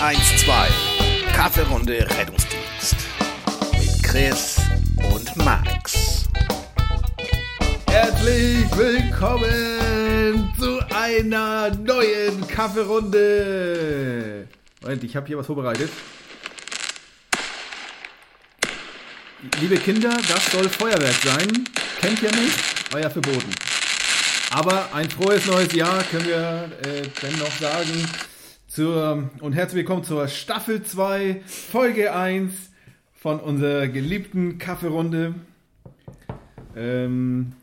112 Kaffeerunde Rettungsdienst mit Chris und Max. Herzlich willkommen zu einer neuen Kaffeerunde. Moment, ich habe hier was vorbereitet. Liebe Kinder, das soll Feuerwerk sein. Kennt ihr nicht? War ja verboten. Aber ein frohes neues Jahr können wir äh, dennoch sagen. Zur, und herzlich willkommen zur Staffel 2, Folge 1 von unserer geliebten Kaffeerunde. Ähm,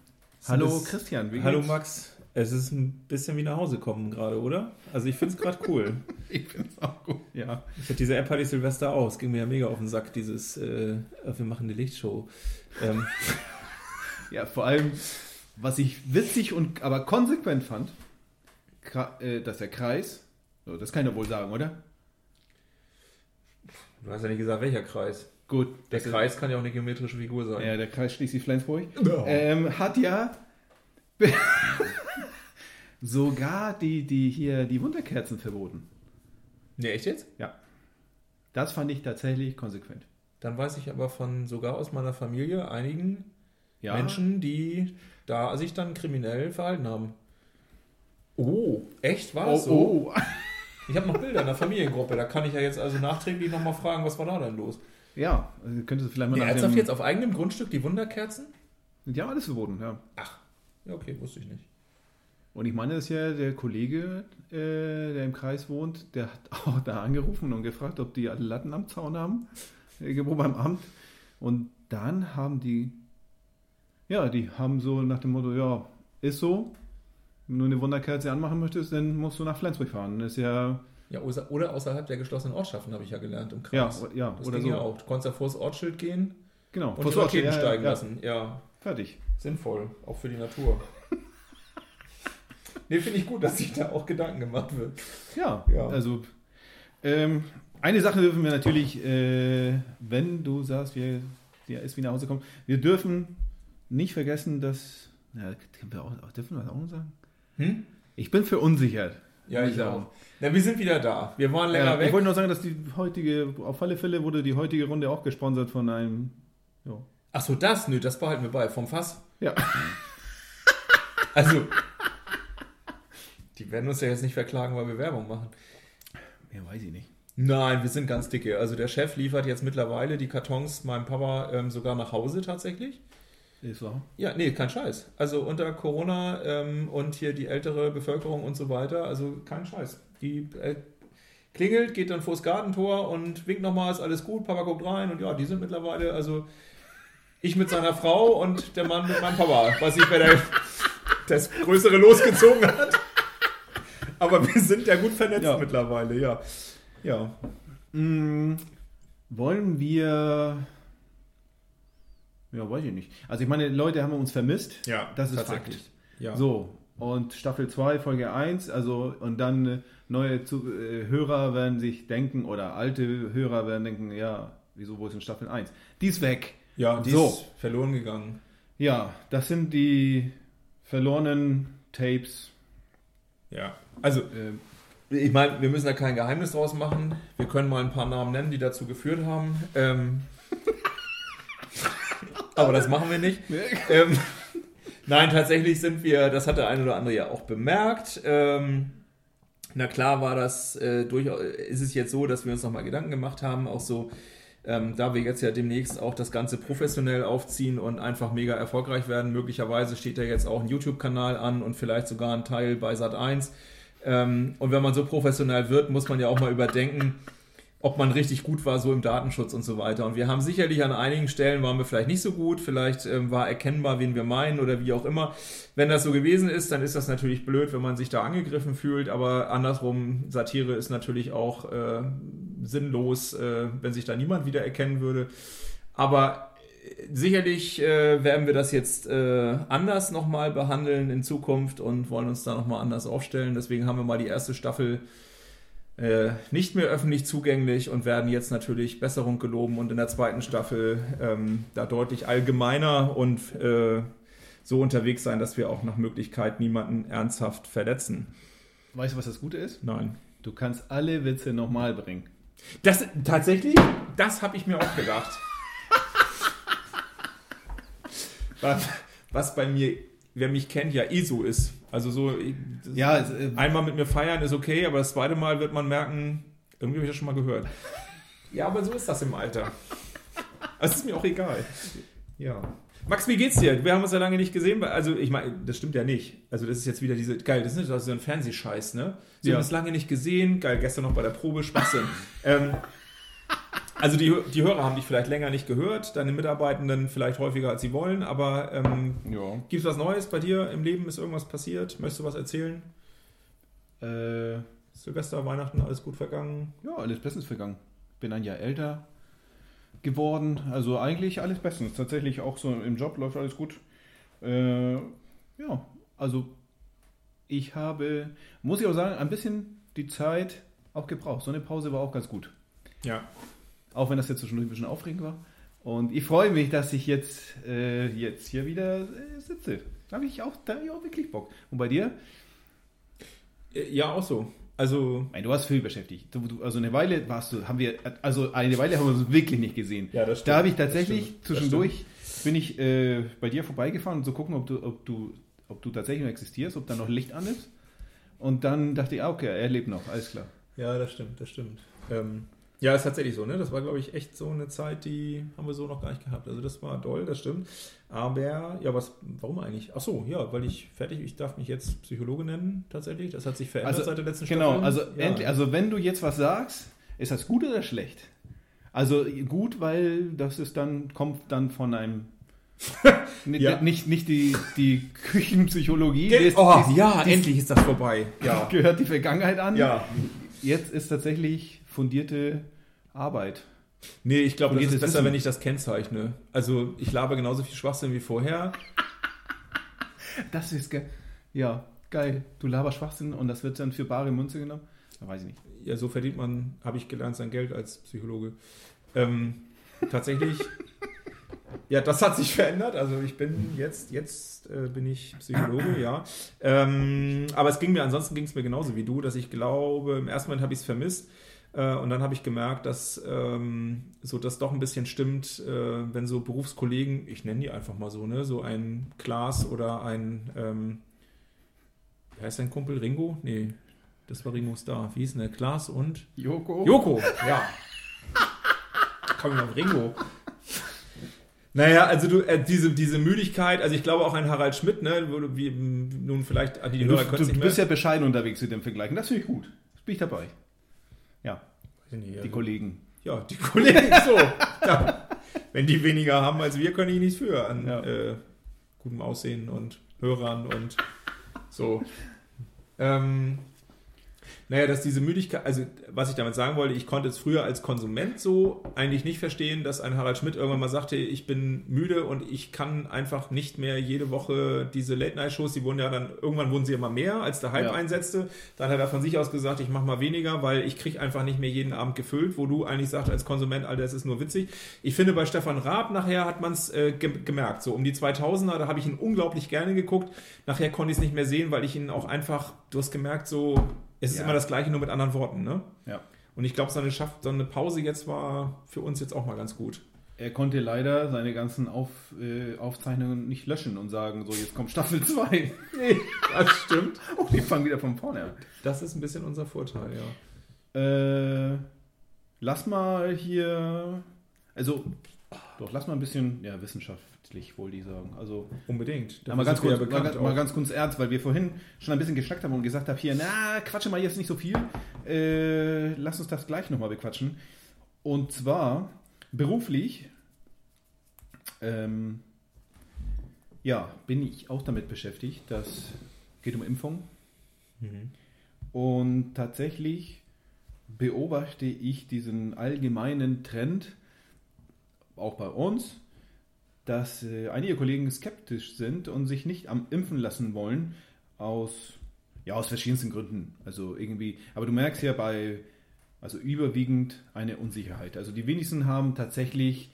hallo das- Christian, wie Hallo geht's? Max. Es ist ein bisschen wie nach Hause kommen gerade, oder? Also ich finde es gerade cool. Ich find's auch gut, ja. Ich hatte diese App hatte ich Silvester aus. Ging mir ja mega auf den Sack, dieses äh, wir machen eine Lichtshow. Ähm, Ja, vor allem, was ich witzig und aber konsequent fand, äh, dass der Kreis, so, das kann ich doch wohl sagen, oder? du hast ja nicht gesagt, welcher Kreis. Gut, Der das ist- Kreis kann ja auch eine geometrische Figur sein. Ja, der Kreis Schleswig-Flensburg. Ja. Ähm, hat ja sogar die, die hier die Wunderkerzen verboten. Nee, echt jetzt? Ja. Das fand ich tatsächlich konsequent. Dann weiß ich aber von sogar aus meiner Familie einigen Ja. Menschen, die da sich dann kriminell verhalten haben. Oh, echt? War Oh, das so? oh. Ich habe noch Bilder in der Familiengruppe. Da kann ich ja jetzt also nachträglich nochmal fragen, was war da denn los? Ja, also könntest du vielleicht mal Nee, nach dem- jetzt auf eigenem Grundstück die Wunderkerzen? Ja, alles verboten, ja. Ach, ja, okay, wusste ich nicht. Und ich meine, das ist ja der Kollege, äh, der im Kreis wohnt, der hat auch da angerufen und gefragt, ob die alle Latten am Zaun haben, irgendwo beim Amt. Und dann haben die, ja, die haben so nach dem Motto, ja, ist so, wenn du eine Wunderkerze anmachen möchtest, dann musst du nach Flensburg fahren. Das ist ja, Ja, oder außerhalb der geschlossenen Ortschaften, habe ich ja gelernt im ja, Kreis. ja das oder ging so. ja auch. Du konntest ja vor das Ortsschild gehen Genau, und die Vors Ort, Raketen ja, ja, steigen ja. lassen. Ja, Fertig. sinnvoll, auch für die Natur. nee, finde ich gut, dass sich da auch Gedanken gemacht wird. Ja, Ja. also ähm, eine Sache dürfen wir natürlich, äh, wenn du sagst, wir, der ist wie nach Hause kommt, wir dürfen nicht vergessen, dass, ja, können wir auch, dürfen wir das auch noch sagen? Hm? Ich bin verunsichert. Ja, ich auch. Na, wir sind wieder da. Wir waren länger Ja, ich weg. wollte nur sagen, dass die heutige, auf alle Fälle wurde die heutige Runde auch gesponsert von einem, ja, Ach so, das? Nö, das behalten wir bei. Vom Fass? ja. Also, die werden uns ja jetzt nicht verklagen, weil wir Werbung machen. ja weiß ich nicht. Nein, wir sind ganz dicke. Also der Chef liefert jetzt mittlerweile die Kartons meinem Papa ähm, sogar nach Hause tatsächlich. Ist so. Ja, nee, kein Scheiß. Also unter Corona ähm, und hier die ältere Bevölkerung und so weiter, also kein Scheiß. Die äh, klingelt, geht dann vors Gartentor und winkt nochmal, ist alles gut, Papa guckt rein und ja, die sind mittlerweile, also ich mit seiner Frau und der Mann mit meinem Papa. Weiß nicht, wer der, das Größere losgezogen hat. Aber wir sind ja gut vernetzt Ja. mittlerweile, ja. Ja. Mm, wollen wir. Ja, weiß ich nicht. Also ich meine, Leute haben uns vermisst. Ja, Das ist tatsächlich. Fakt. Ja. So, und Staffel 2, Folge 1, also und dann äh, neue zu, äh, Hörer werden sich denken, oder alte Hörer werden denken, ja, wieso, wo ist denn Staffel 1? Die ist weg. Ja, die So. ist verloren gegangen. Ja, das sind die verlorenen Tapes. Ja. Also, Äh, Ich meine, wir müssen da kein Geheimnis draus machen. Wir können mal ein paar Namen nennen, die dazu geführt haben. Ähm, aber das machen wir nicht. Ähm, nein, tatsächlich sind wir, das hat der eine oder andere ja auch bemerkt. Ähm, na klar war das äh, durchaus, ist es jetzt so, dass wir uns nochmal Gedanken gemacht haben, auch so, ähm, da wir jetzt ja demnächst auch das Ganze professionell aufziehen und einfach mega erfolgreich werden. Möglicherweise steht da jetzt auch ein YouTube-Kanal an und vielleicht sogar ein Teil bei Sat 1. Ähm, und wenn man so professionell wird, muss man ja auch mal überdenken, ob man richtig gut war, so im Datenschutz und so weiter. Und wir haben sicherlich an einigen Stellen waren wir vielleicht nicht so gut, vielleicht ähm, war erkennbar, wen wir meinen oder wie auch immer. Wenn das so gewesen ist, dann ist das natürlich blöd, wenn man sich da angegriffen fühlt, aber andersrum, Satire ist natürlich auch äh, sinnlos, äh, wenn sich da niemand wieder erkennen würde. Aber äh, sicherlich äh, werden wir das jetzt äh, anders nochmal behandeln in Zukunft und wollen uns da nochmal anders aufstellen. Deswegen haben wir mal die erste Staffel äh, nicht mehr öffentlich zugänglich und werden jetzt natürlich Besserung geloben und in der zweiten Staffel ähm, da deutlich allgemeiner und äh, so unterwegs sein, dass wir auch nach Möglichkeit niemanden ernsthaft verletzen. weißt du, was das Gute ist? Nein. Du kannst alle Witze nochmal bringen. Das tatsächlich, das habe ich mir auch gedacht. was, was bei mir, wer mich kennt, ja eh so ist. Also so, Ja, es, äh, einmal mit mir feiern ist okay, aber das zweite Mal wird man merken, irgendwie habe ich das schon mal gehört. Ja, aber so ist das im Alter. Es ist mir auch egal. Ja. Max, wie geht's dir? Wir haben uns ja lange nicht gesehen. Also, ich meine, das stimmt ja nicht. Also, das ist jetzt wieder diese. Geil, das ist nicht so ein Fernsehscheiß, ne? Sie Ja. haben uns lange nicht gesehen. Geil, gestern noch bei der Probe. Schwachsinn. ähm, also, die, die Hörer haben dich vielleicht länger nicht gehört, deine Mitarbeitenden vielleicht häufiger als sie wollen, aber ähm, ja. gibt's was Neues bei dir im Leben? Ist irgendwas passiert? Möchtest du was erzählen? Äh, Silvester, Weihnachten, alles gut vergangen? ja, alles bestens vergangen. Bin ein Jahr älter geworden. Also eigentlich alles bestens. Tatsächlich auch so im Job läuft alles gut. Äh, ja, also ich habe, muss ich auch sagen, ein bisschen die Zeit auch gebraucht. So eine Pause war auch ganz gut. Ja. Auch wenn das jetzt zwischendurch ein bisschen aufregend war. Und ich freue mich, dass ich jetzt, äh, jetzt hier wieder äh, sitze. Da habe ich, auch- da hab ich auch wirklich Bock. Und bei dir? Äh, Ja, auch so. Also, Nein, du warst viel beschäftigt. Du, du, also eine Weile warst du, haben wir, also eine Weile haben wir uns wirklich nicht gesehen. Ja, das stimmt. Da habe ich tatsächlich zwischendurch, bin ich äh, bei dir vorbeigefahren und so gucken, ob du, ob du, ob du tatsächlich noch existierst, ob da noch Licht an ist. Und dann dachte ich, ah, okay, er lebt noch, alles klar. Ja, das stimmt, das stimmt. Ähm, ja, ist tatsächlich so, ne? Das war, glaube ich, echt so eine Zeit, die haben wir so noch gar nicht gehabt. Also das war toll, das stimmt. Aber, ja, was, warum eigentlich? Ach so, ja, weil ich fertig, ich darf mich jetzt Psychologe nennen, tatsächlich. Das hat sich verändert Also, seit der letzten Genau, Staffel. also, ja. endlich, also wenn du jetzt was sagst, ist das gut oder schlecht? Also gut, weil das ist dann, kommt dann von einem Ja. nicht, nicht die, die Küchenpsychologie, Ge- das- oh, das- ja, das endlich ist das vorbei. Ja. gehört die Vergangenheit an. ja. Jetzt ist tatsächlich fundierte Arbeit. Nee, ich glaube, das ist besser, wissen- wenn ich das kennzeichne. Also, ich laber genauso viel Schwachsinn wie vorher. Das ist geil. Ja, geil. Du laberst Schwachsinn und das wird dann für bare Münze genommen? Da weiß ich nicht. Ja, so verdient man, habe ich gelernt, sein Geld als Psychologe. Ähm, tatsächlich, ja, das hat sich verändert. Also ich bin jetzt, jetzt äh, bin ich Psychologe, ja. Ähm, aber es ging mir, ansonsten ging es mir genauso wie du, dass ich glaube, im ersten Moment habe ich es vermisst. Äh, und dann habe ich gemerkt, dass ähm, so das doch ein bisschen stimmt, äh, wenn so Berufskollegen, ich nenne die einfach mal so, ne, so ein Klaas oder ein, ähm, wie heißt dein Kumpel, Ringo? Nee, das war Ringo Starr. Wie hieß denn der? Klaas und? Joko? Joko, ja. Komm auf Ringo. Naja, also du, äh, diese, diese Müdigkeit, also ich glaube auch ein Harald Schmidt, ne, du, wie, nun vielleicht, die Du, Hörer du, können es du nicht bist ja bescheiden unterwegs mit dem Vergleichen. Das finde ich gut. Das bin ich dabei. Ja, die Kollegen. ja, die Kollegen so. Ja. Wenn die weniger haben als wir, können die nichts für an Ja. äh, gutem Aussehen und Hörern und so. Ähm, naja, dass diese Müdigkeit, also was ich damit sagen wollte, ich konnte es früher als Konsument so eigentlich nicht verstehen, dass ein Harald Schmidt irgendwann mal sagte, ich bin müde und ich kann einfach nicht mehr jede Woche diese Late-Night-Shows, die wurden ja dann, irgendwann wurden sie immer mehr, als der Hype Ja. einsetzte. Dann hat er von sich aus gesagt, ich mache mal weniger, weil ich kriege einfach nicht mehr jeden Abend gefüllt, wo du eigentlich sagst als Konsument, Alter, das ist nur witzig. Ich finde, bei Stefan Raab nachher hat man es äh, ge gemerkt. So um die 2000er, da habe ich ihn unglaublich gerne geguckt. Nachher konnte ich es nicht mehr sehen, weil ich ihn auch einfach, du hast gemerkt, so, es ist Ja. immer das Gleiche, nur mit anderen Worten, ne? Ja. Und ich glaube, so eine, Schaff- so eine Pause jetzt war für uns jetzt auch mal ganz gut. Er konnte leider seine ganzen Auf, äh, Aufzeichnungen nicht löschen und sagen, so jetzt kommt Staffel 2. Nee, das stimmt. Oh, die fangen wieder von vorne an. Das ist ein bisschen unser Vorteil, ja. Äh, lass mal hier, also, doch, lass mal ein bisschen, ja, wissenschaftlich, wollte ich sagen. Also, Unbedingt. Ja, mal, ganz kurz, mal, mal ganz kurz ernst, weil wir vorhin schon ein bisschen geschnackt haben und gesagt haben, hier, na, quatsche mal jetzt nicht so viel. Äh, lass uns das gleich nochmal bequatschen. Und zwar beruflich, ähm, ja, bin ich auch damit beschäftigt. Das geht um Impfung. Mhm. Und tatsächlich beobachte ich diesen allgemeinen Trend, auch bei uns, dass äh, einige Kollegen skeptisch sind und sich nicht am impfen lassen wollen, aus, ja, aus verschiedensten Gründen. Also irgendwie, aber du merkst ja bei, also überwiegend eine Unsicherheit. Also die wenigsten haben tatsächlich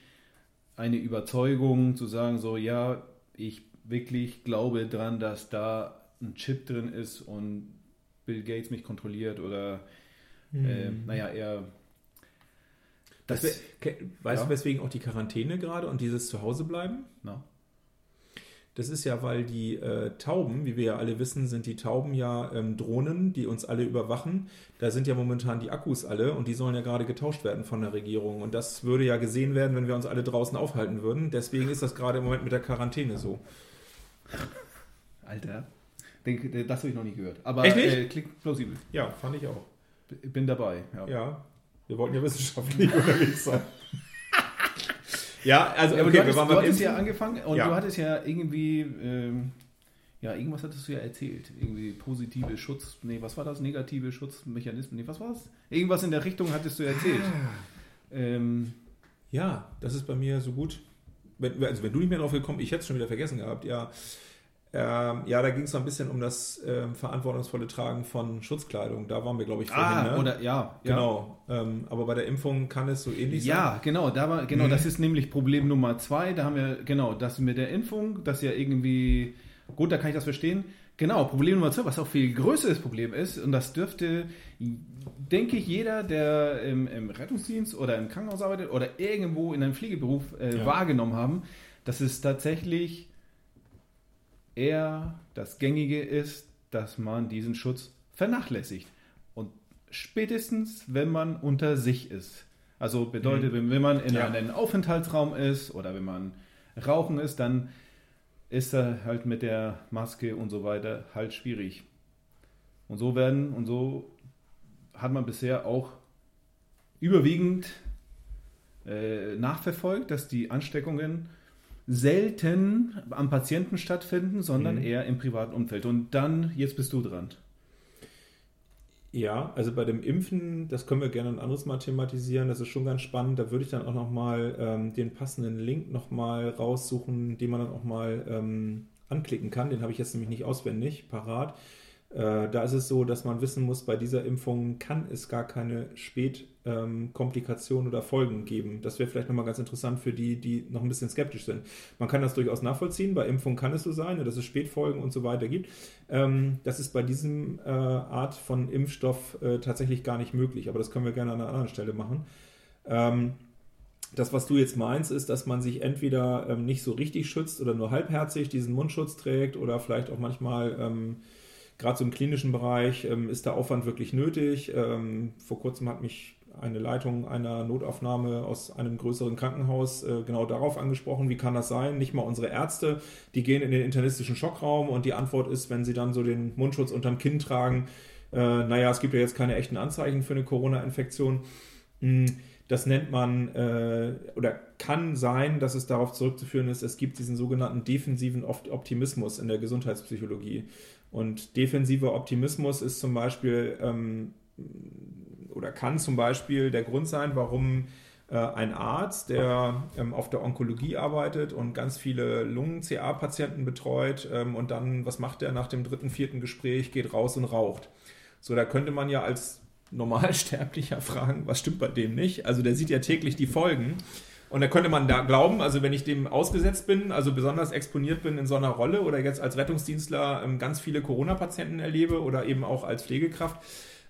eine Überzeugung zu sagen, so, ja, ich wirklich glaube dran, dass da ein Chip drin ist und Bill Gates mich kontrolliert oder äh, naja, eher. Das, Das, weißt ja. du, weswegen auch die Quarantäne gerade und dieses Zuhausebleiben? na, Das ist ja, weil die äh, Tauben, wie wir ja alle wissen, sind die Tauben ja ähm, Drohnen, die uns alle überwachen. Da sind ja momentan die Akkus alle und die sollen ja gerade getauscht werden von der Regierung. Und das würde ja gesehen werden, wenn wir uns alle draußen aufhalten würden. Deswegen ist das gerade im Moment mit der Quarantäne so. Alter. Das habe ich noch nie gehört. Aber Echt nicht? Äh, klingt plausibel. Ja, fand ich auch. Bin dabei. Ja. Ja, wir wollten ja wissenschaftlich unterwegs sein. ja, also Ja, okay, du hattest, wir waren du beim hattest ja angefangen und Ja. du hattest ja irgendwie, ähm, ja, irgendwas hattest du ja erzählt. Irgendwie positive Schutz, nee, was war das? Negative Schutzmechanismen, nee, was war das? Irgendwas in der Richtung hattest du erzählt. Ah. Ähm, Ja, das ist bei mir so gut. Wenn, also wenn du nicht mehr drauf gekommen, ich hätte es schon wieder vergessen gehabt, ja. Ähm, ja, da ging es so ein bisschen um das ähm, verantwortungsvolle Tragen von Schutzkleidung. Da waren wir, glaube ich, vorhin. ah, ne? oder ja, Genau. Ähm, aber bei der Impfung kann es so ähnlich sein. Ja, genau, da war, genau, Mhm. das ist nämlich Problem Nummer zwei. Da haben wir, genau, das mit der Impfung, das ja irgendwie, gut, da kann ich das verstehen. Genau, Problem Nummer zwei, was auch viel größeres Problem ist, und das dürfte, denke ich, jeder, der im, im Rettungsdienst oder im Krankenhaus arbeitet oder irgendwo in einem Pflegeberuf äh, Ja. wahrgenommen haben, dass es tatsächlich eher das Gängige ist, dass man diesen Schutz vernachlässigt. Und spätestens, wenn man unter sich ist. Also bedeutet, wenn, wenn man in Ja. einem Aufenthaltsraum ist oder wenn man rauchen ist, dann ist er halt mit der Maske und so weiter halt schwierig. Und so werden und so hat man bisher auch überwiegend äh, nachverfolgt, dass die Ansteckungen selten am Patienten stattfinden, sondern Mhm. eher im privaten Umfeld. Und dann, jetzt bist du dran. Ja, also bei dem Impfen, das können wir gerne ein anderes Mal thematisieren, das ist schon ganz spannend. Da würde ich dann auch nochmal ähm, den passenden Link nochmal raussuchen, den man dann auch mal ähm, anklicken kann. Den habe ich jetzt nämlich nicht auswendig parat. Äh, da ist es so, dass man wissen muss, bei dieser Impfung kann es gar keine Spätkomplikationen oder Folgen geben. Das wäre vielleicht nochmal ganz interessant für die, die noch ein bisschen skeptisch sind. Man kann das durchaus nachvollziehen. Bei Impfung kann es so sein, dass es Spätfolgen und so weiter gibt. Ähm, das ist bei diesem äh, Art von Impfstoff äh, tatsächlich gar nicht möglich. Aber das können wir gerne an einer anderen Stelle machen. Ähm, das, was du jetzt meinst, ist, dass man sich entweder ähm, nicht so richtig schützt oder nur halbherzig diesen Mundschutz trägt oder vielleicht auch manchmal, ähm, gerade so im klinischen Bereich, ähm, ist der Aufwand wirklich nötig. Ähm, vor kurzem hat mich eine Leitung einer Notaufnahme aus einem größeren Krankenhaus äh, genau darauf angesprochen, wie kann das sein? Nicht mal unsere Ärzte, die gehen in den internistischen Schockraum und die Antwort ist, wenn sie dann so den Mundschutz unterm Kinn tragen, äh, naja, es gibt ja jetzt keine echten Anzeichen für eine Corona-Infektion. Mm, Das nennt man äh, oder kann sein, dass es darauf zurückzuführen ist, es gibt diesen sogenannten defensiven Opt- Optimismus in der Gesundheitspsychologie. Und defensiver Optimismus ist zum Beispiel ähm, oder kann zum Beispiel der Grund sein, warum äh, ein Arzt, der ähm, auf der Onkologie arbeitet und ganz viele Lungen-CA-Patienten betreut ähm, und dann, was macht er nach dem dritten, vierten Gespräch, geht raus und raucht. So, da könnte man ja als Normalsterblicher fragen, was stimmt bei dem nicht? Also der sieht ja täglich die Folgen. Und da könnte man da glauben, also wenn ich dem ausgesetzt bin, also besonders exponiert bin in so einer Rolle oder jetzt als Rettungsdienstler ähm, ganz viele Corona-Patienten erlebe oder eben auch als Pflegekraft,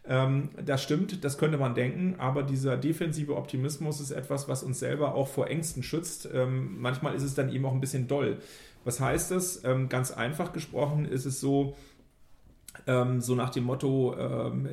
ähm, das stimmt, das könnte man denken, aber dieser defensive Optimismus ist etwas, was uns selber auch vor Ängsten schützt. Ähm, manchmal ist es dann eben auch ein bisschen doll. Was heißt das? Ganz einfach gesprochen ist es so, ähm, so nach dem Motto, ähm,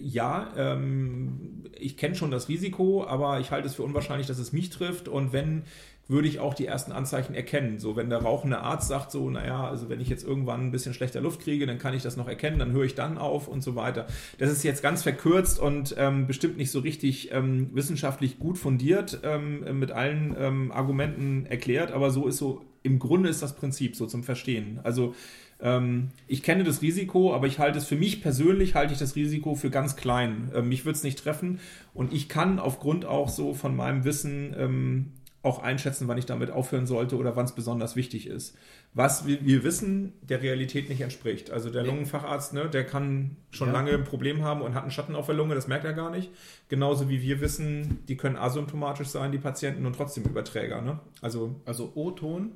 ja, ähm, ich kenne schon das Risiko, aber ich halte es für unwahrscheinlich, dass es mich trifft und wenn, würde ich auch die ersten Anzeichen erkennen. So, wenn der rauchende Arzt sagt so, naja, also wenn ich jetzt irgendwann ein bisschen schlechter Luft kriege, dann kann ich das noch erkennen, dann höre ich dann auf und so weiter. Das ist jetzt ganz verkürzt und ähm, bestimmt nicht so richtig ähm, wissenschaftlich gut fundiert, ähm, mit allen ähm, Argumenten erklärt, aber so ist so, im Grunde ist das Prinzip so zum Verstehen. Also ähm, ich kenne das Risiko, aber ich halte es für mich persönlich, halte ich das Risiko für ganz klein. Ähm, mich wird es nicht treffen und ich kann aufgrund auch so von meinem Wissen ähm, auch einschätzen, wann ich damit aufhören sollte oder wann es besonders wichtig ist. Was wir, wir wissen, der Realität nicht entspricht. Also der Nee. Lungenfacharzt, ne, der kann schon Ja. lange ein Problem haben und hat einen Schatten auf der Lunge, das merkt er gar nicht. Genauso wie wir wissen, die können asymptomatisch sein, die Patienten, und trotzdem Überträger. Ne? Also Also O-Ton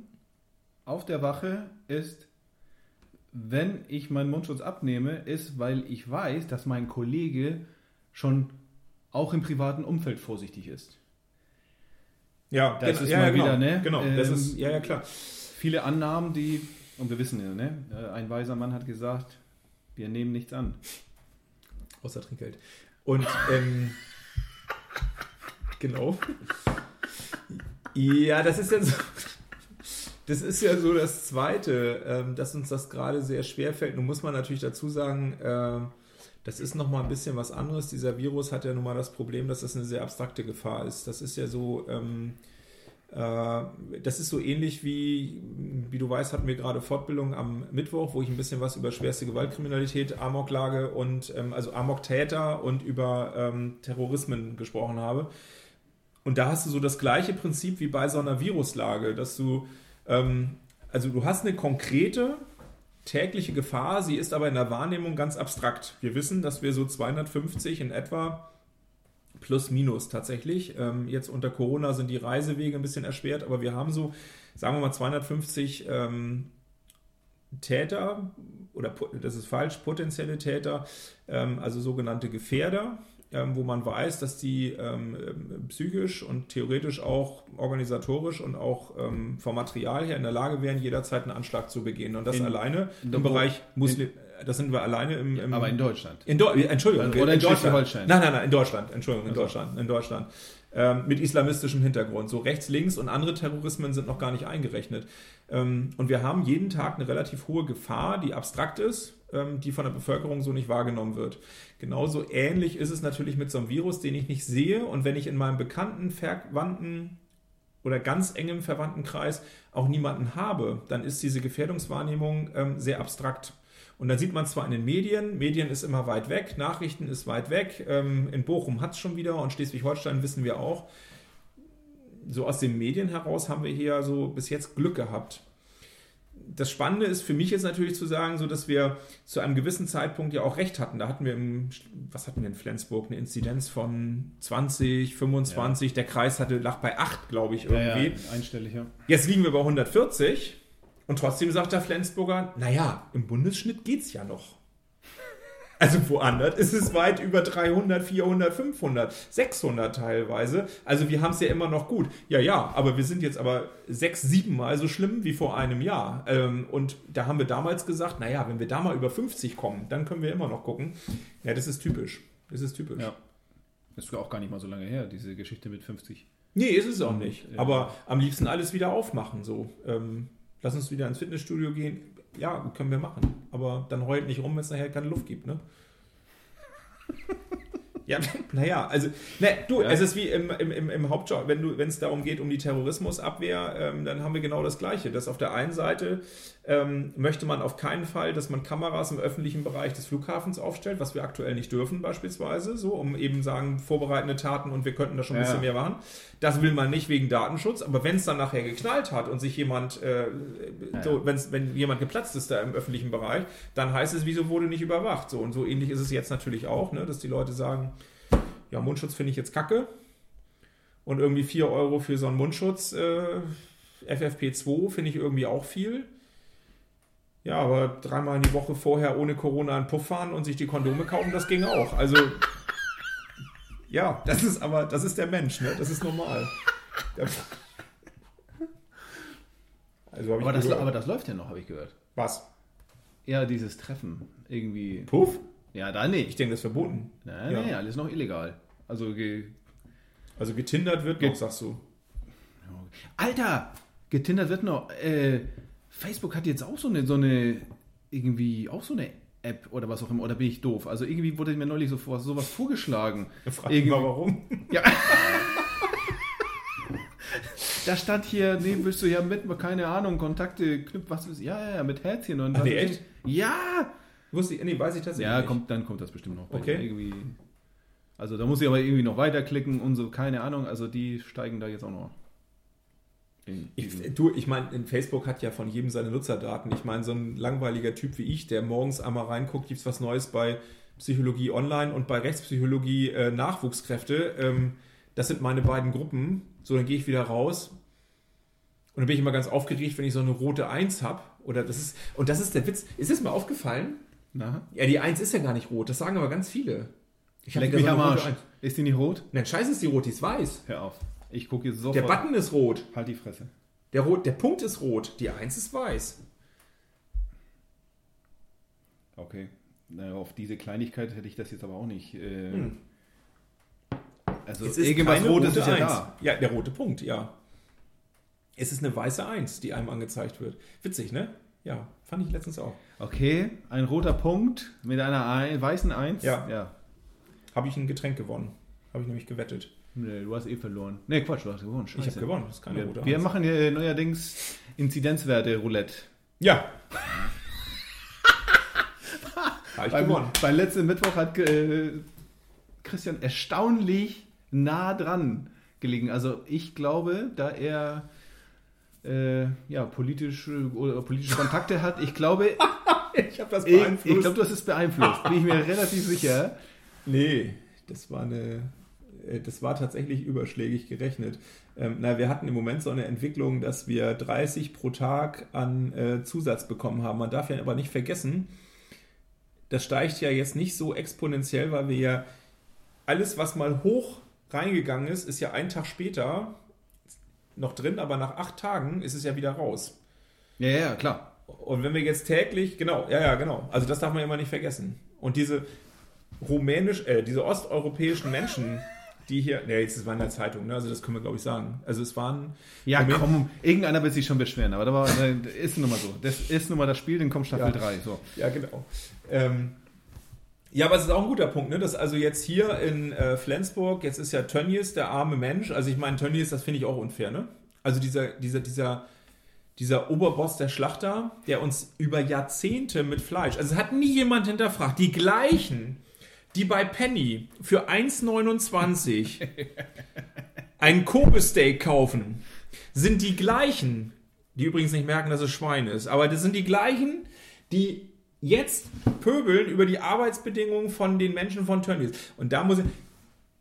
auf der Wache ist, wenn ich meinen Mundschutz abnehme, ist, weil ich weiß, dass mein Kollege schon auch im privaten Umfeld vorsichtig ist. Ja, Das genau, ist ja, mal ja, genau. wieder, ne? Genau, das Ähm, ist, ja, ja, klar. Viele Annahmen, die, und wir wissen ja, ne? äh, ein weiser Mann hat gesagt, wir nehmen nichts an. Außer Trinkgeld. Und, ähm, genau. Ja, das ist ja so. Das ist ja so das Zweite, ähm, dass uns das gerade sehr schwer fällt. Nun muss man natürlich dazu sagen, äh, das ist nochmal ein bisschen was anderes. Dieser Virus hat ja nun mal das Problem, dass das eine sehr abstrakte Gefahr ist. Das ist ja so, ähm, äh, das ist so ähnlich wie, wie du weißt, hatten wir gerade Fortbildung am Mittwoch, wo ich ein bisschen was über schwerste Gewaltkriminalität, Amoklage und ähm, also Amoktäter und über ähm, Terrorismen gesprochen habe. Und da hast du so das gleiche Prinzip wie bei so einer Viruslage, dass du, ähm, also du hast eine konkrete tägliche Gefahr, sie ist aber in der Wahrnehmung ganz abstrakt. Wir wissen, dass wir so 250 in etwa plus minus tatsächlich. Ähm, jetzt unter Corona sind die Reisewege ein bisschen erschwert, aber wir haben so, sagen wir mal, 250 ähm, Täter oder das ist falsch, potenzielle Täter, ähm, also sogenannte Gefährder, wo man weiß, dass die ähm, ähm, psychisch und theoretisch auch organisatorisch und auch ähm, vom Material her in der Lage wären, jederzeit einen Anschlag zu begehen. Und das In- alleine in- im Bereich Muslim, das sind wir alleine im, im Aber in Deutschland. in Deu Entschuldigung, Oder in Deutschland. Schleswig-Holstein. Nein, nein, nein, in Deutschland. Entschuldigung, in Ach so. Deutschland. In Deutschland. Ähm, mit islamistischem Hintergrund. So rechts, links und andere Terrorismen sind noch gar nicht eingerechnet. Ähm, und wir haben jeden Tag eine relativ hohe Gefahr, die abstrakt ist, ähm, die von der Bevölkerung so nicht wahrgenommen wird. Genauso ähnlich ist es natürlich mit so einem Virus, den ich nicht sehe. Und wenn ich in meinem bekannten, verwandten oder ganz engem Verwandtenkreis auch niemanden habe, dann ist diese Gefährdungswahrnehmung ähm, sehr abstrakt. Und dann sieht man zwar in den Medien, Medien ist immer weit weg, Nachrichten ist weit weg, ähm, in Bochum hat es schon wieder und Schleswig-Holstein wissen wir auch. So aus den Medien heraus haben wir hier so bis jetzt Glück gehabt. Das Spannende ist für mich jetzt natürlich zu sagen, so dass wir zu einem gewissen Zeitpunkt ja auch recht hatten. Da hatten wir im, was hatten wir in Flensburg, eine Inzidenz von 20, 25. Der Kreis hatte, lag bei 8, glaube ich, irgendwie. einstellig, ja. Jetzt liegen wir bei 140 und trotzdem sagt der Flensburger, naja, im Bundesschnitt geht's ja noch. Also woanders ist es weit über 300, 400, 500, 600 teilweise. Also wir haben es ja immer noch gut. Ja, ja, aber wir sind jetzt aber sechs, sieben Mal so schlimm wie vor einem Jahr. Ähm, Und da haben wir damals gesagt, naja, wenn wir da mal über 50 kommen, dann können wir immer noch gucken. Ja, das ist typisch. Das ist typisch. Ja. Das ist auch gar nicht mal so lange her, diese Geschichte mit 50. Nee, ist es auch nicht. Aber am liebsten alles wieder aufmachen. So, ähm, lass uns wieder ins Fitnessstudio gehen. Ja, können wir machen. Aber dann heult nicht rum, wenn es nachher keine Luft gibt, ne? Ja, naja, also, ne, du, Ja. es ist wie im, im, im, im Hauptjob, wenn du, wenn es darum geht, um die Terrorismusabwehr, ähm, dann haben wir genau das Gleiche. Dass auf der einen Seite ähm, möchte man auf keinen Fall, dass man Kameras im öffentlichen Bereich des Flughafens aufstellt, was wir aktuell nicht dürfen, beispielsweise, so, um eben sagen, vorbereitende Taten und wir könnten da schon ein Ja. bisschen mehr machen. Das will man nicht wegen Datenschutz, aber wenn es dann nachher geknallt hat und sich jemand, äh, so, wenn's, wenn jemand geplatzt ist da im öffentlichen Bereich, dann heißt es, wieso wurde nicht überwacht? So, und so ähnlich ist es jetzt natürlich auch, ne, dass die Leute sagen, ja, Mundschutz finde ich jetzt kacke. Und irgendwie 4 Euro für so einen Mundschutz, äh, FFP2 finde ich irgendwie auch viel. Ja, aber dreimal in die Woche vorher ohne Corona einen Puff fahren und sich die Kondome kaufen, das ging auch. Also, ja, das ist aber, das ist der Mensch, ne? Das ist normal. Also ich Aber das, aber das läuft ja noch, habe ich gehört. Was? Ja, dieses Treffen. Irgendwie. Puff? Ja, da Ich nicht. denke, das ist verboten. Nein, Ja. nee, alles noch illegal. Also, ge Also getindert wird Ge- noch, sagst du. Alter! Getindert wird noch. Äh, Facebook hat jetzt auch so eine, so eine, irgendwie, auch so eine App oder was auch immer. Oder bin ich doof? Also irgendwie wurde mir neulich so vor- sowas vorgeschlagen. Frag mich mal, warum. Ja. da stand hier, nee, willst du ja mit, keine Ahnung, Kontakte, knüpf, was ist, ja, ja, ja, mit Herzchen und Ach, nee, echt? Ja! Wusste ich, nee, weiß ich tatsächlich Ja, nicht. kommt, dann kommt das bestimmt noch. Okay. Irgendwie. Also da muss ich aber irgendwie noch weiterklicken und so, keine Ahnung. Also die steigen da jetzt auch noch. in diesen- Ich, du, ich meine, Facebook hat ja von jedem seine Nutzerdaten. Ich meine, so ein langweiliger Typ wie ich, der morgens einmal reinguckt, gibt es was Neues bei Psychologie Online und bei Rechtspsychologie äh, Nachwuchskräfte. Ähm, das sind meine beiden Gruppen. So, dann gehe ich wieder raus. Und dann bin ich immer ganz aufgeregt, wenn ich so eine rote Eins habe. Oder das ist, und das ist der Witz. Ist es mal aufgefallen? Na? Ja, die Eins ist ja gar nicht rot. Das sagen aber ganz viele. Ich hab Leck wieder mich so am Arsch. Ist die nicht rot? Nein, scheiße ist die rot, die ist weiß. Hör auf. Ich gucke jetzt sofort. Der Button ist rot. Halt die Fresse. Der, rot, der Punkt ist rot. Die 1 ist weiß. Okay. Na, auf diese Kleinigkeit hätte ich das jetzt aber auch nicht. Äh, Hm. Also Es ist irgendwas Rotes rote ist ja Eins. da. Ja, der rote Punkt, ja. Es ist eine weiße 1, die einem angezeigt wird. Witzig, ne? Ja, fand ich letztens auch. Okay, ein roter Punkt mit einer ein, weißen Eins. Ja. ja. Habe ich ein Getränk gewonnen. Habe ich nämlich gewettet. Nee, du hast eh verloren. Nee, Quatsch, du hast gewonnen. Scheiße. Ich habe gewonnen. Das ist keine Wir, rote wir machen hier neuerdings Inzidenzwerte Roulette. Ja. Habe ich Beim, gewonnen. beim letzten Mittwoch hat äh, Christian erstaunlich nah dran gelegen. Also ich glaube, da er äh, ja, politische, oder politische Kontakte hat, ich glaube, Ich habe das ich, beeinflusst. ich glaube, du hast es beeinflusst. Bin ich mir relativ sicher. Nee, das war eine. äh, Das war tatsächlich überschlägig gerechnet. Ähm, na, wir hatten im Moment so eine Entwicklung, dass wir 30 pro Tag an äh, Zusatz bekommen haben. Man darf ja aber nicht vergessen, das steigt ja jetzt nicht so exponentiell, weil wir ja alles, was mal hoch reingegangen ist, ist ja einen Tag später noch drin, aber nach acht Tagen ist es ja wieder raus. Ja, ja, klar. Und wenn wir jetzt täglich, genau, ja, ja, genau. Also das darf man immer nicht vergessen. Und diese rumänisch, äh, diese osteuropäischen Menschen, die hier, ne, jetzt ist es in der Zeitung, ne? Also das können wir, glaube ich, sagen. Also es waren. Ja, Moment. komm, irgendeiner wird sich schon beschweren, aber da war, äh, ist nun mal so. Das ist nun mal das Spiel, dann kommt Staffel Ja. 3. So. Ja, genau. Ähm, ja, aber es ist auch ein guter Punkt, ne? Dass also jetzt hier in äh, Flensburg, jetzt ist ja Tönnies der arme Mensch. Also ich meine, Tönnies, das finde ich auch unfair, ne? Also dieser, dieser, dieser, dieser Oberboss der Schlachter, der uns über Jahrzehnte mit Fleisch, also es hat nie jemand hinterfragt. Die gleichen, die bei Penny für 1,29 ein Kobe-Steak kaufen, sind die gleichen, die übrigens nicht merken, dass es Schwein ist, aber das sind die gleichen, die jetzt pöbeln über die Arbeitsbedingungen von den Menschen von Tönnies. Und da muss ich,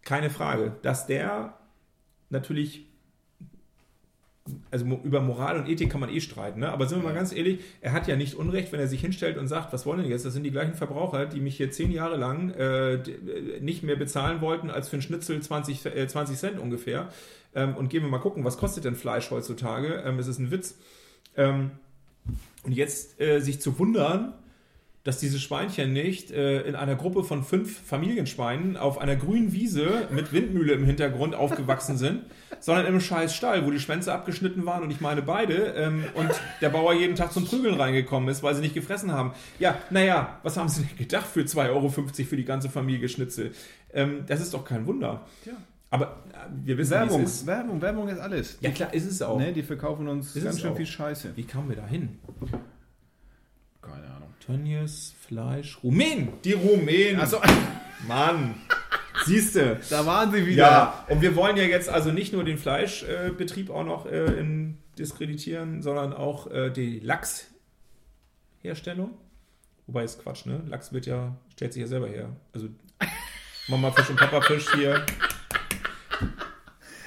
keine Frage, dass der natürlich, also über Moral und Ethik kann man eh streiten, ne? aber sind wir mal ganz ehrlich, er hat ja nicht Unrecht, wenn er sich hinstellt und sagt, was wollen denn jetzt? Das sind die gleichen Verbraucher, die mich hier zehn Jahre lang äh, äh, nicht mehr bezahlen wollten als für einen Schnitzel 20, äh, 20 Cent ungefähr. Ähm, und gehen wir mal gucken, was kostet denn Fleisch heutzutage? Ähm, es ist ein Witz. Ähm, und jetzt äh, sich zu wundern, dass diese Schweinchen nicht äh, in einer Gruppe von fünf Familienschweinen auf einer grünen Wiese mit Windmühle im Hintergrund aufgewachsen sind, sondern einem scheiß Stall, wo die Schwänze abgeschnitten waren und ich meine beide ähm, und der Bauer jeden Tag zum Prügeln reingekommen ist, weil sie nicht gefressen haben. Ja, naja, was haben sie denn gedacht für 2,50 Euro für die ganze Familie Schnitzel? Ähm, das ist doch kein Wunder. Ja. Aber äh, wir wissen, Werbung, ist. Werbung, Werbung ist alles. Ja klar, ist es auch. Ne, die verkaufen uns Ist ganz schön auch. viel Scheiße. Wie kamen wir da hin? Keine Ahnung. Tönnies, Fleisch, Rumänen. Die Rumänen. Achso, Mann. Siehste. da waren sie wieder. Ja, und wir wollen ja jetzt also nicht nur den Fleischbetrieb auch noch äh, in diskreditieren, sondern auch äh, die Lachsherstellung. Wobei ist Quatsch, ne? Lachs wird ja, stellt sich ja selber her. Also Mama Fisch und Papa Fisch hier.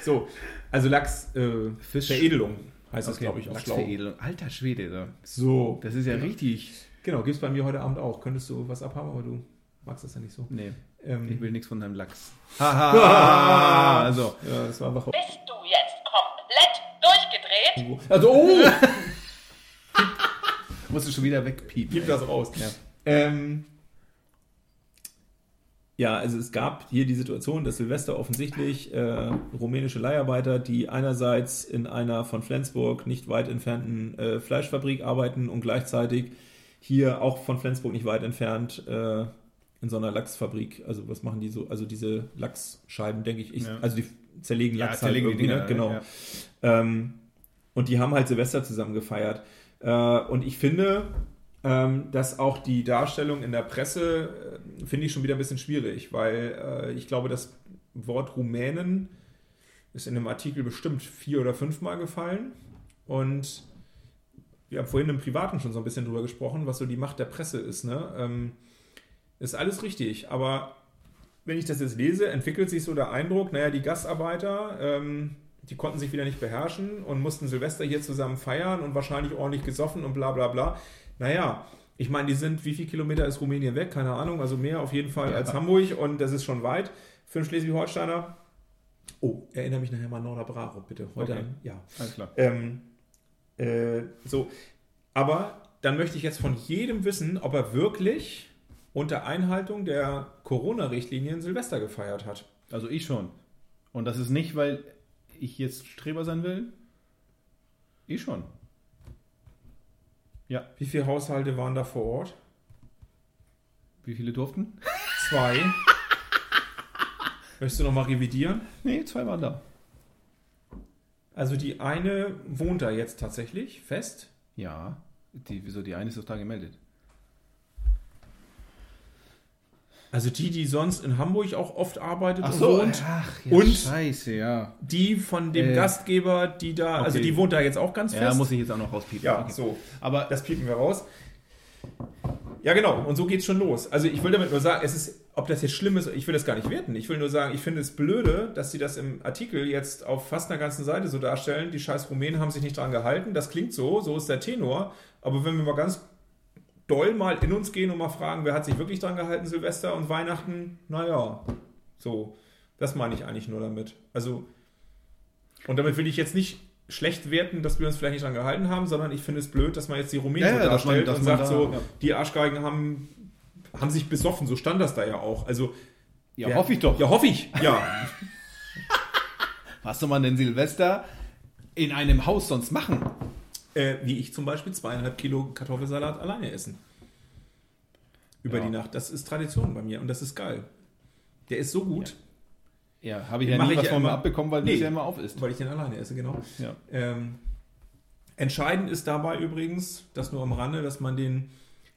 So, also Lachs äh, Fisch. Veredelung heißt das, Okay, glaube ich, auch schlau. Lachsveredelung. Alter Schwede, da. So. das ist ja richtig. Genau, gibt's bei mir heute Abend auch. Könntest du was abhaben, aber du magst das ja nicht so. Nee, Ähm, ich will nichts von deinem Lachs. Haha. also, ja, das war einfach. Bist du jetzt komplett durchgedreht? Also, oh! musst du schon wieder wegpiepen. Gib ey. das raus. Ja. Ähm, ja, also es gab hier die Situation, dass Silvester offensichtlich äh, rumänische Leiharbeiter, die einerseits in einer von Flensburg nicht weit entfernten äh, Fleischfabrik arbeiten und gleichzeitig hier auch von Flensburg nicht weit entfernt äh, in so einer Lachsfabrik. Also was machen die so? Also diese Lachsscheiben, denke ich. ich Ja. Also die zerlegen Ja, Lachs zerlegen die halt irgendwie, Dinger, ne? genau. ja. Ähm, und die haben halt Silvester zusammen gefeiert. Äh, und ich finde, ähm, dass auch die Darstellung in der Presse, äh, finde ich schon wieder ein bisschen schwierig, weil äh, ich glaube, das Wort Rumänen ist in dem Artikel bestimmt vier oder fünfmal gefallen. Und wir haben vorhin im Privaten schon so ein bisschen drüber gesprochen, was so die Macht der Presse ist. Ne? Ähm, ist alles richtig, aber wenn ich das jetzt lese, entwickelt sich so der Eindruck, naja, die Gastarbeiter, ähm, die konnten sich wieder nicht beherrschen und mussten Silvester hier zusammen feiern und wahrscheinlich ordentlich gesoffen und bla bla bla. Naja, Ich meine, die sind, wie viel Kilometer ist Rumänien weg? Keine Ahnung, also mehr auf jeden Fall Ja. als Hamburg und das ist schon weit für einen Schleswig-Holsteiner. Oh, erinnere mich nachher mal an Norderbraro, bitte. Heute Okay. an, ja. Alles klar. Ähm, äh, so, aber dann möchte ich jetzt von jedem wissen, ob er wirklich unter Einhaltung der Corona-Richtlinien Silvester gefeiert hat. Also ich schon. Und das ist nicht, weil ich jetzt Streber sein will. Ich schon. Ja. Wie viele Haushalte waren da vor Ort? Wie viele durften? Zwei. Möchtest du nochmal revidieren? Nee, zwei waren da. Also die eine wohnt da jetzt tatsächlich fest. Ja. Die, wieso, die eine ist doch da gemeldet. Also die, die sonst in Hamburg auch oft arbeitet Ach und so, wohnt. ach, ja, Und- scheiße, ja. Die von dem Äh, Gastgeber, die da, also okay. die wohnt da jetzt auch ganz fest. Ja, muss ich jetzt auch noch rauspiepen. Ja, Okay. so. Aber Das piepen wir raus. Ja, genau. Und so geht's schon los. Also ich will damit nur sagen, es ist, ob das jetzt schlimm ist, ich will das gar nicht werten. Ich will nur sagen, ich finde es blöde, dass sie das im Artikel jetzt auf fast einer ganzen Seite so darstellen. Die scheiß Rumänen haben sich nicht dran gehalten. Das klingt so, so ist der Tenor. Aber wenn wir mal ganz doll mal in uns gehen und mal fragen, wer hat sich wirklich dran gehalten, Silvester und Weihnachten, naja, so. Das meine ich eigentlich nur damit. Also, und damit will ich jetzt nicht schlecht werten, dass wir uns vielleicht nicht dran gehalten haben, sondern ich finde es blöd, dass man jetzt die Rumänen Ja, so ja, man- darstellt dass und man sagt da- so, ja. die Arschgeigen haben, haben sich besoffen, so stand das da ja auch. Also, ja, wer- hoffe ich doch. Ja, hoffe ich, ja. Was soll man denn Silvester in einem Haus sonst machen? Äh, wie ich zum Beispiel zweieinhalb Kilo Kartoffelsalat alleine essen. Über Ja. die Nacht. Das ist Tradition bei mir und das ist geil. Der ist so gut, Ja, habe ich Den ja nie ich was ja von mir abbekommen, weil Nee. du ja immer auf isst. weil ich den alleine esse, genau. Ja. Ähm, entscheidend ist dabei übrigens, das nur am Rande, dass man den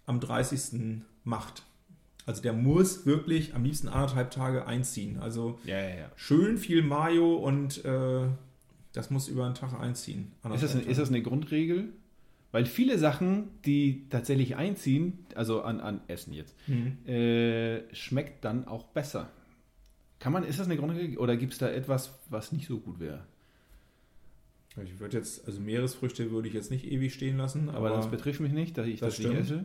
am 30. macht. Also der muss wirklich am liebsten anderthalb Tage einziehen. Also Ja, ja, ja. schön viel Mayo und äh, das muss über einen Tag einziehen. Ist das, eine, ist das eine Grundregel? Weil viele Sachen, die tatsächlich einziehen, also an, an Essen jetzt. Mhm. äh, schmeckt dann auch besser. Kann man, ist das eine Grundregel oder gibt es da etwas, was nicht so gut wäre? Ich würde jetzt, also Meeresfrüchte würde ich jetzt nicht ewig stehen lassen, Aber, aber, das betrifft mich nicht, dass ich Das das, nicht esse.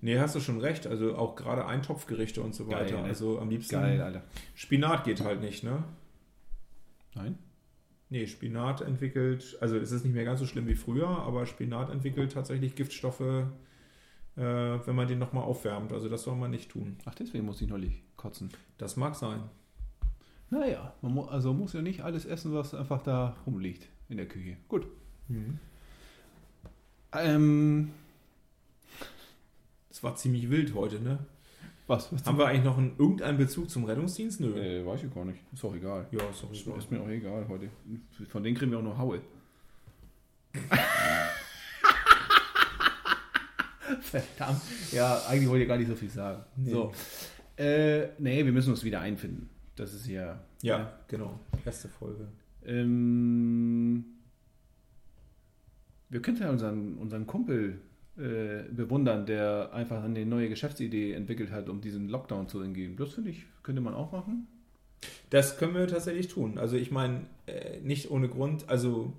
nee, hast du schon recht. Also auch gerade Eintopfgerichte und so Geil, weiter. ne? Also am liebsten Geil, Alter. Spinat geht halt nicht, ne? Nein? Nee, Spinat entwickelt, also es ist nicht mehr ganz so schlimm wie früher, aber Spinat entwickelt tatsächlich Giftstoffe, äh, wenn man den nochmal aufwärmt. Also das soll man nicht tun. Ach, deswegen muss ich neulich kotzen. Das mag sein. Naja, man mu also muss ja nicht alles essen, was einfach da rumliegt in der Küche. Gut. Ähm, Es war ziemlich wild heute, ne? Was? was Haben wir eigentlich noch einen, irgendeinen Bezug zum Rettungsdienst? Nö. äh, weiß ich gar nicht. Ist auch egal. Ja, ist doch Ist, egal. ist mir auch egal heute. Von denen kriegen wir auch noch Haue. Verdammt. Ja, eigentlich wollte ich gar nicht so viel sagen. Nee. So. Äh, nee, wir müssen uns wieder einfinden. Das ist ja. Ja, genau. Erste Folge. Ähm, wir könnten ja unseren, unseren Kumpel äh, bewundern, der einfach eine neue Geschäftsidee entwickelt hat, um diesen Lockdown zu entgehen. Das finde ich, könnte man auch machen. Das können wir tatsächlich tun. Also ich meine, äh, nicht ohne Grund, also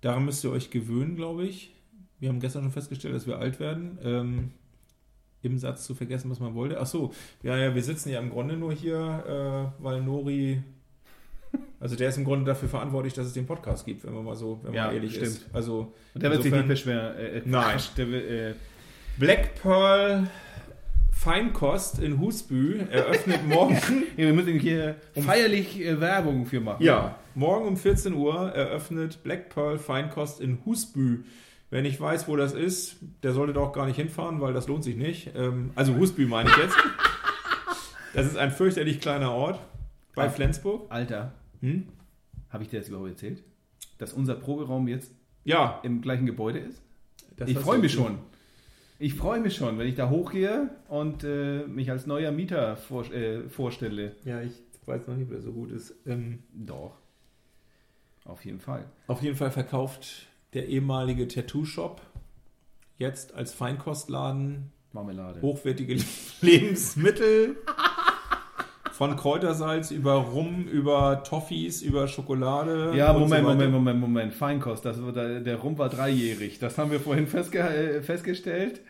daran müsst ihr euch gewöhnen, glaube ich. Wir haben gestern schon festgestellt, dass wir alt werden. Ähm, Im Satz zu vergessen, was man wollte. Ach so, ja, ja, wir sitzen ja im Grunde nur hier, äh, weil Nori, also der ist im Grunde dafür verantwortlich, dass es den Podcast gibt, wenn man mal so, wenn Ja, man ehrlich stimmt. ist. Also Und der wird sich nicht beschweren. Äh, äh, Nein. Will, äh, Black Pearl Feinkost in Husbü eröffnet morgen. Ja, wir müssen hier feierlich äh, Werbung für machen. Ja, morgen um 14 Uhr eröffnet Black Pearl Feinkost in Husbü. Wer nicht weiß, wo das ist, der sollte doch gar nicht hinfahren, weil das lohnt sich nicht. Ähm, also Husbü meine ich jetzt. Das ist ein fürchterlich kleiner Ort bei. Flensburg. Alter, Hm? habe ich dir das überhaupt erzählt? Dass unser Proberaum jetzt Ja, im gleichen Gebäude ist? das ich freue mich schon. Ich freue mich schon, wenn ich da hochgehe und äh, mich als neuer Mieter vor, äh, vorstelle. Ja, ich weiß noch nicht, wer so gut ist. Ähm, Doch. Auf jeden Fall. Auf jeden Fall verkauft der ehemalige Tattoo-Shop jetzt als Feinkostladen Marmelade. hochwertige Lebensmittel Von Kräutersalz über Rum, über Toffees, über Schokolade. Ja, Moment, so. Moment, Moment, Moment. Feinkost, das, der, der Rum war dreijährig. Das haben wir vorhin festge äh, festgestellt.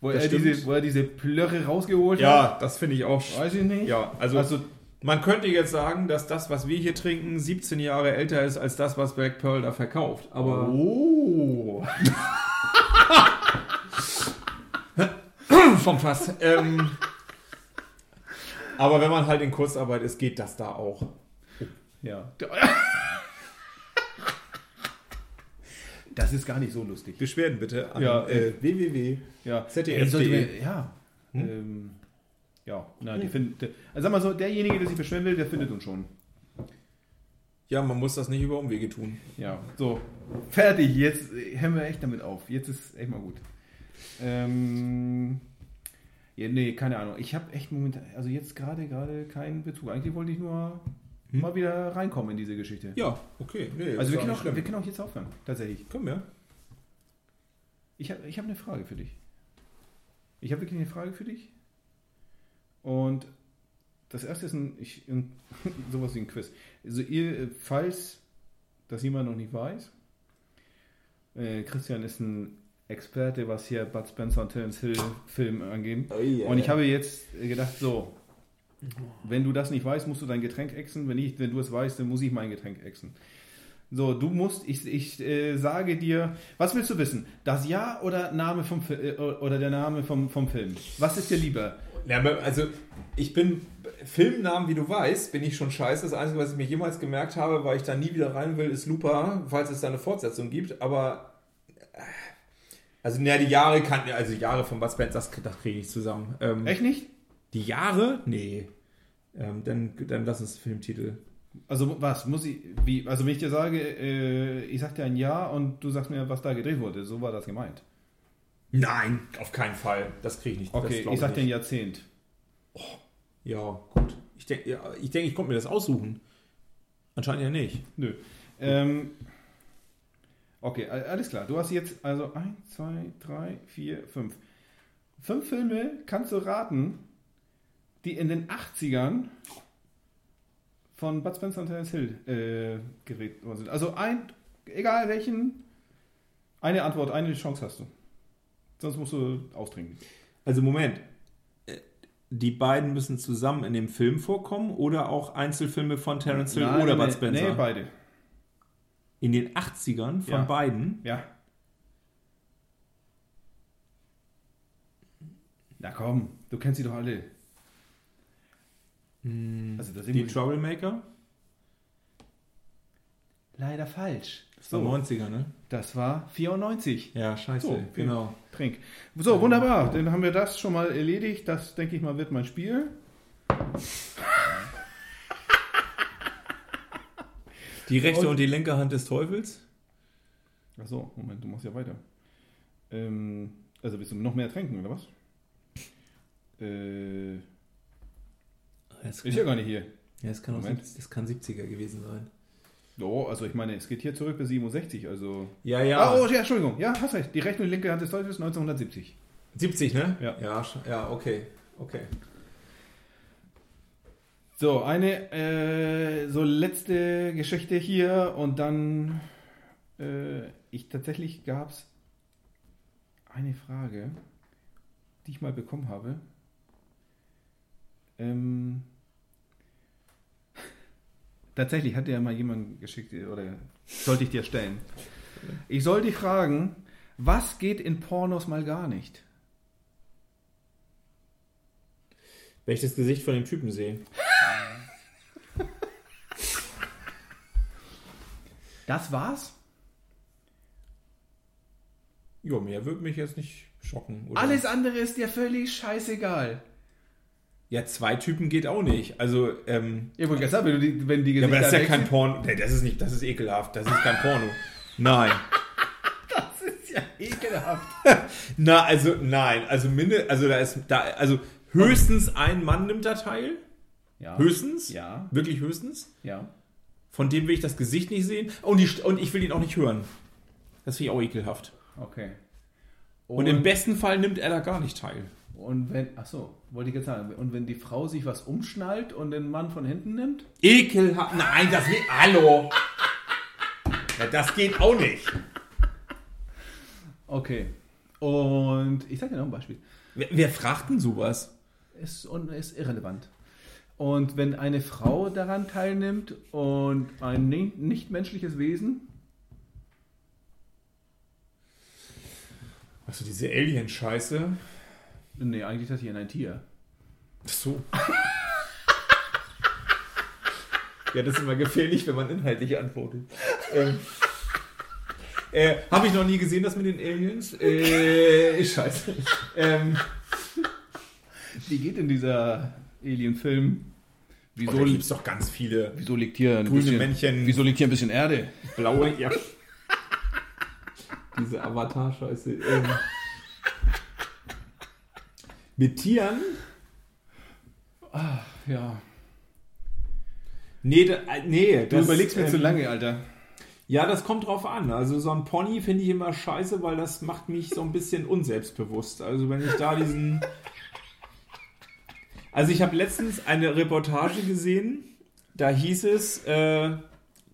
Wo Das er, stimmt. diese, wo er diese Plörre rausgeholt hat. Ja, das finde ich auch. Weiß ich nicht. Ja, also, Also, man könnte jetzt sagen, dass das, was wir hier trinken, 17 Jahre älter ist als das, was Black Pearl da verkauft. Aber oh. vom Fass. ähm, aber wenn man halt in Kurzarbeit ist, geht das da auch. Ja. Das ist gar nicht so lustig. Beschwerden bitte an Ja, äh, www. Ja, ZDF.de. Ey, sollte mir- Ja. Ähm, ja, na, die finden. Also sag mal so, derjenige, der sich beschweren will, der findet uns schon. Ja, man muss das nicht über Umwege tun. Ja, so. Fertig, jetzt äh, hören wir echt damit auf. Jetzt ist echt mal gut. Ähm, ja, nee, keine Ahnung. Ich habe echt momentan, also jetzt gerade, gerade keinen Bezug. Eigentlich wollte ich nur mal wieder reinkommen in diese Geschichte. Ja, okay. Nee, also wir ja können, auch, wir können auch jetzt aufhören, tatsächlich. Können wir? Ich habe ich hab eine Frage für dich. Ich habe wirklich eine Frage für dich. Und das erste ist ein, ich, ein, sowas wie ein Quiz. Also ihr, äh, falls das jemand noch nicht weiß, äh, Christian ist ein Experte, was hier Bud Spencer und Terence Hill Film angeht. Und ich habe jetzt gedacht, so, wenn du das nicht weißt, musst du dein Getränk exen. Wenn, ich, wenn du es weißt, dann muss ich mein Getränk exen. So, du musst, ich, ich äh, sage dir, was willst du wissen? Das Jahr oder Name vom äh, oder der Name vom, vom Film? Was ist dir lieber? Ja, also ich bin Filmnamen, wie du weißt, bin ich schon scheiße. Das Einzige, was ich mir jemals gemerkt habe, weil ich da nie wieder rein will, ist Looper, falls es da eine Fortsetzung gibt. Aber also ja, die Jahre kann, also Jahre von Bud Spencer, das, das kriege ich nicht zusammen. Ähm, Echt nicht? Die Jahre? Nee. Ähm, dann, dann lass uns Filmtitel. Also was muss ich, wie, also wenn ich dir sage, äh, ich sag dir ein Jahr und du sagst mir, was da gedreht wurde, so war das gemeint. Nein, auf keinen Fall. Das kriege ich nicht. Okay, ich sag dir ein. Jahrzehnt. Ja, gut. Ich denke, ja, ich, denk, ich konnte mir das aussuchen. Anscheinend ja nicht. Nö. Ähm, okay, alles klar. Du hast jetzt also 1, 2, 3, 4, 5. Fünf Filme kannst du raten, die in den 80ern von Bud Spencer und Terence Hill äh, gedreht worden sind. Also ein, egal welchen, eine Antwort, eine Chance hast du. Sonst musst du austrinken. Also Moment. Äh, Die beiden müssen zusammen in dem Film vorkommen oder auch Einzelfilme von Terence Hill Nein, oder nee, Bud Spencer? Nee, beide. In den 80ern von Ja. beiden? Ja. Na komm, du kennst sie doch alle. Also da sind Die Troublemaker? leider falsch. Das war So, 90er, ne? das war 94. Ja, scheiße. So, genau. Trink. So, wunderbar. Dann haben wir das schon mal erledigt. Das, denke ich mal, wird mein Spiel. Die rechte Und- und, die linke Hand des Teufels? Achso, Moment, du machst ja weiter. Ähm, also willst du noch mehr trinken, oder was? Äh, ist ja gar nicht hier. ja, das kann, Moment. kann 70er gewesen sein. Oh, also ich meine, es geht hier zurück bis 67, also... Ja, ja. Ah, oh, ja, Entschuldigung. Ja, hast recht. Die rechte und linke Hand des Teufels 1970. 70, ne? Ja. Ja, ja okay. Okay. So, eine äh, so letzte Geschichte hier und dann äh, ich tatsächlich gab es eine Frage, die ich mal bekommen habe. Ähm, tatsächlich hat dir mal jemand geschickt oder sollte ich dir stellen. Ich soll dich fragen, was geht in Pornos mal gar nicht? Wenn ich das Gesicht von dem Typen sehe. Das war's? Ja, mehr würde mich jetzt nicht schocken. Oder? Alles andere ist dir völlig scheißegal. Ja, zwei Typen geht auch nicht. Also, ähm, Ja, wollte gesagt, wenn, du die, wenn die ja, aber das ist ja Gesichter kein Porno. Nee, das ist nicht, das ist ekelhaft. Das ist kein Porno. Nein. Das ist ja ekelhaft. Na, also, nein. Also, minde, also, da ist, da, also, höchstens ein Mann nimmt da teil. Ja. Höchstens. Ja. Wirklich höchstens. Ja. Von dem will ich das Gesicht nicht sehen. Und, die, und ich will ihn auch nicht hören. Das finde ich auch ekelhaft. Okay. Und, im besten Fall nimmt er da gar nicht teil. Und wenn, ach so, wollte ich jetzt sagen, und wenn die Frau sich was umschnallt und den Mann von hinten nimmt? Ekelhaft. Nein, das geht. Hallo. Ja, das geht auch nicht. Okay. Und ich sage dir noch ein Beispiel. Wer, wer fragt denn sowas? Ist, und ist irrelevant. Und wenn eine Frau daran teilnimmt und ein ni- nichtmenschliches Wesen, Also diese Alien-Scheiße. nee, eigentlich ist das hier ein Tier. Ach so. ja, das ist immer gefährlich, wenn man inhaltlich antwortet. ähm, äh, Habe ich noch nie gesehen, das mit den Aliens? Äh, scheiße. Ähm, Die geht in dieser Alien-Film. Wieso, oh, da gibt's doch ganz viele wieso liegt hier ein grüne bisschen, Männchen, Wieso liegt hier ein bisschen Erde? blaue. Ja. Diese Avatar-Scheiße. Ähm, mit Tieren? Ja. Nee, da, äh, nee. Du überlegst mir zu lange, Alter. Ja, das kommt drauf an. Also so ein Pony finde ich immer scheiße, weil das macht mich so ein bisschen unselbstbewusst. Also wenn ich da diesen... Also ich habe letztens eine Reportage gesehen, da hieß es, äh,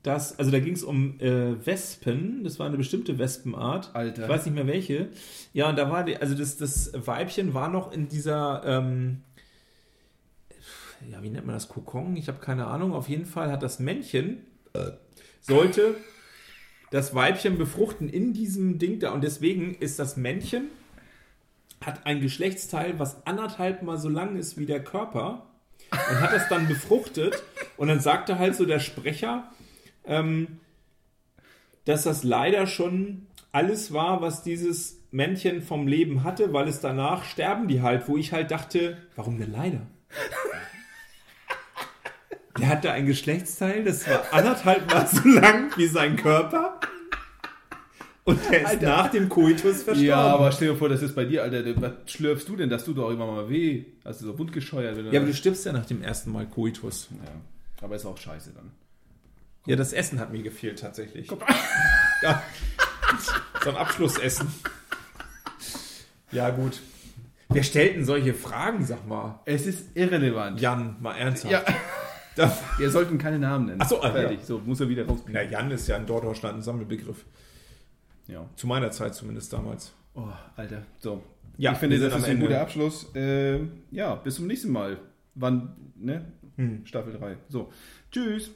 dass, also da ging es um äh, Wespen, das war eine bestimmte Wespenart. Alter. Ich weiß nicht mehr welche. Ja, und da war die, also das, das Weibchen war noch in dieser, ähm, ja, wie nennt man das, Kokon? Ich habe keine Ahnung. Auf jeden Fall hat das Männchen, äh, sollte das Weibchen befruchten in diesem Ding da. Und deswegen ist das Männchen, hat ein Geschlechtsteil, was anderthalb mal so lang ist wie der Körper. Und hat das dann befruchtet. Und dann sagte halt so der Sprecher, ähm, dass das leider schon alles war, was dieses Männchen vom Leben hatte, weil es danach sterben die halt, wo ich halt dachte, warum denn leider? Der hatte ein Geschlechtsteil, das war anderthalb Mal so lang wie sein Körper. Und der ist Alter. nach dem Koitus verstorben. Ja, aber stell dir vor, das ist bei dir, Alter. Was schlürfst du denn, dass du doch immer mal weh? Hast du so wundgescheuert? Oder? ja, aber du stirbst ja nach dem ersten Mal Koitus. ja. Aber ist auch scheiße dann. Ja, das Essen hat mir gefehlt tatsächlich. Ja. So ein Abschlussessen. Ja, gut. Wer stellt denn solche Fragen, sag mal? Es ist irrelevant. Jan, mal ernsthaft. Ja, wir sollten keine Namen nennen. Ach so, ah, fertig. ja. So, muss er wieder Na, rauskriegen. Jan ist ja in Norddeutschland ein Sammelbegriff. Ja. Zu meiner Zeit zumindest damals. Oh, Alter. So. Ja, ich finde, das ist ein guter Abschluss. Äh, ja, bis zum nächsten Mal. Wann, ne? Hm. Staffel 3. So. Tschüss.